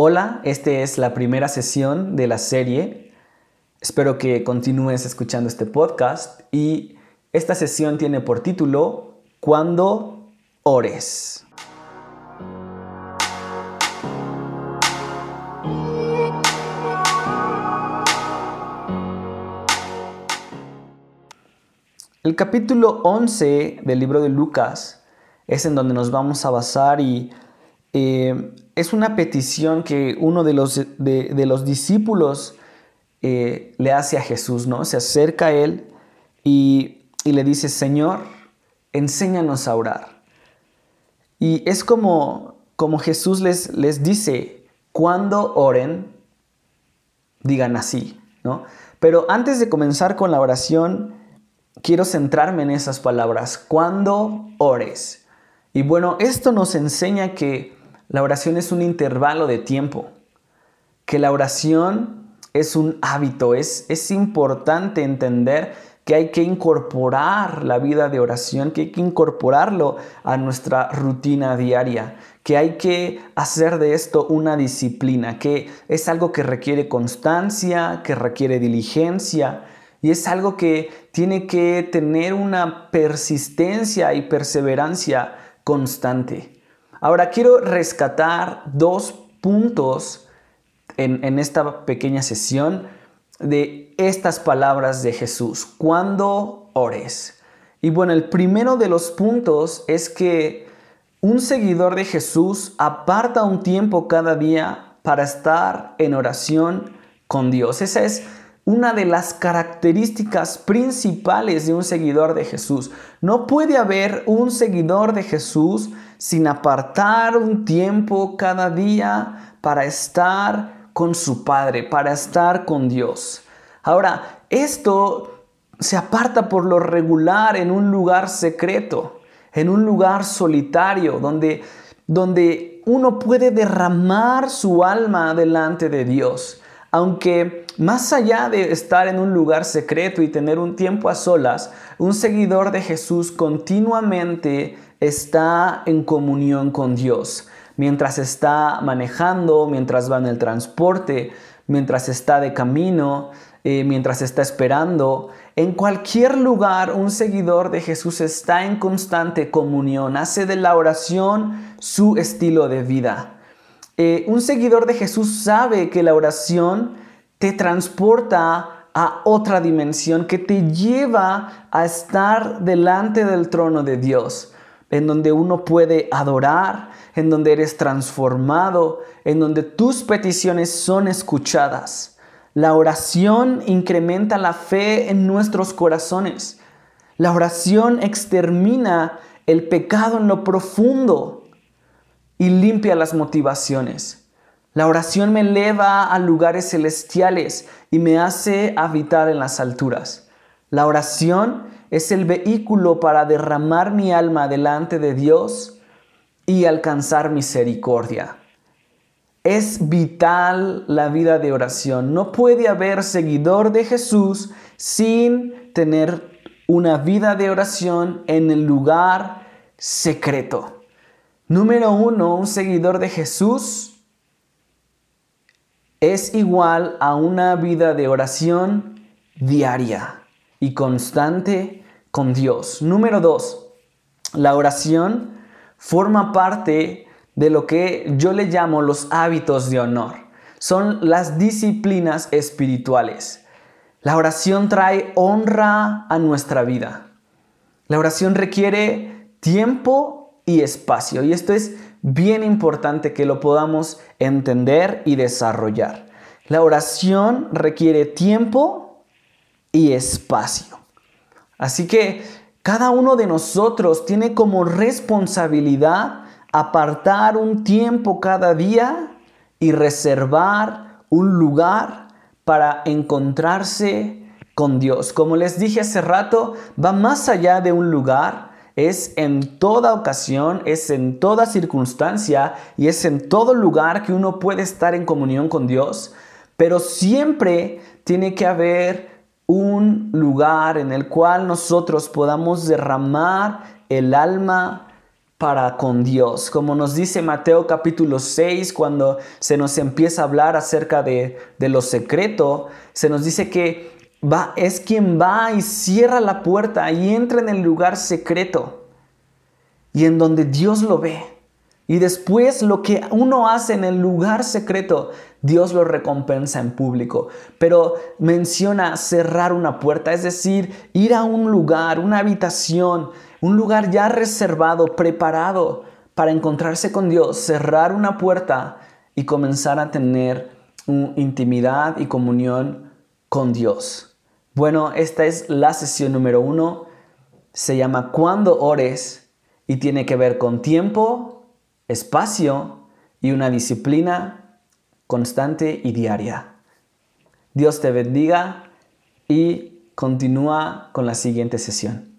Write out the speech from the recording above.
Hola, esta es la primera sesión de la serie. Espero que continúes escuchando este podcast y esta sesión tiene por título Cuando ores. El capítulo 11 del libro de Lucas es en donde nos vamos a basar y eh, es una petición que uno de los, de, los discípulos eh, le hace a Jesús, ¿no? Se acerca a él y, y le dice, Señor, enséñanos a orar. Y es como, como Jesús les, les dice, cuando oren, digan así, ¿no? Pero antes de comenzar con la oración, quiero centrarme en esas palabras, cuando ores. Y bueno, esto nos enseña que la oración es un intervalo de tiempo, que la oración es un hábito, es, es importante entender que hay que incorporar la vida de oración, que hay que incorporarlo a nuestra rutina diaria, que hay que hacer de esto una disciplina, que es algo que requiere constancia, que requiere diligencia y es algo que tiene que tener una persistencia y perseverancia constante. Ahora quiero rescatar dos puntos en, esta pequeña sesión de estas palabras de Jesús. Cuando ores. Y bueno, el primero de los puntos es que un seguidor de Jesús aparta un tiempo cada día para estar en oración con Dios. Esa es una de las características principales de un seguidor de Jesús. No puede haber un seguidor de Jesús sin apartar un tiempo cada día para estar con su Padre, para estar con Dios. Ahora, esto se aparta por lo regular en un lugar secreto, en un lugar solitario, donde, donde uno puede derramar su alma delante de Dios. Aunque más allá de estar en un lugar secreto y tener un tiempo a solas, un seguidor de Jesús continuamente está en comunión con Dios. Mientras está manejando, mientras va en el transporte, mientras está de camino, eh, mientras está esperando. En cualquier lugar un seguidor de Jesús está en constante comunión, hace de la oración su estilo de vida. Eh, un seguidor de Jesús sabe que la oración te transporta a otra dimensión, que te lleva a estar delante del trono de Dios, en donde uno puede adorar, en donde eres transformado, en donde tus peticiones son escuchadas. La oración incrementa la fe en nuestros corazones. La oración extermina el pecado en lo profundo y limpia las motivaciones. La oración me eleva a lugares celestiales y me hace habitar en las alturas. La oración es el vehículo para derramar mi alma delante de Dios y alcanzar misericordia. Es vital la vida de oración. No puede haber seguidor de Jesús sin tener una vida de oración en el lugar secreto. Número uno, un seguidor de Jesús es igual a una vida de oración diaria y constante con Dios. Número dos, la oración forma parte de lo que yo le llamo los hábitos de honor. Son las disciplinas espirituales. La oración trae honra a nuestra vida. La oración requiere tiempo y espacio. Y esto es bien importante que lo podamos entender y desarrollar. La oración requiere tiempo y espacio. Así que cada uno de nosotros tiene como responsabilidad apartar un tiempo cada día y reservar un lugar para encontrarse con Dios. Como les dije hace rato, va más allá de un lugar, es en toda ocasión, es en toda circunstancia y es en todo lugar que uno puede estar en comunión con Dios, pero siempre tiene que haber un lugar en el cual nosotros podamos derramar el alma para con Dios. Como nos dice Mateo capítulo 6, cuando se nos empieza a hablar acerca de, de lo secreto, se nos dice que va, es quien va y cierra la puerta y entra en el lugar secreto y en donde Dios lo ve. Y después lo que uno hace en el lugar secreto, Dios lo recompensa en público. Pero menciona cerrar una puerta, es decir, ir a un lugar, una habitación, un lugar ya reservado, preparado para encontrarse con Dios, cerrar una puerta y comenzar a tener intimidad y comunión con Dios. Bueno, esta es la sesión número uno. Se llama Cuando ores y tiene que ver con tiempo, espacio y una disciplina constante y diaria. Dios te bendiga y continúa con la siguiente sesión.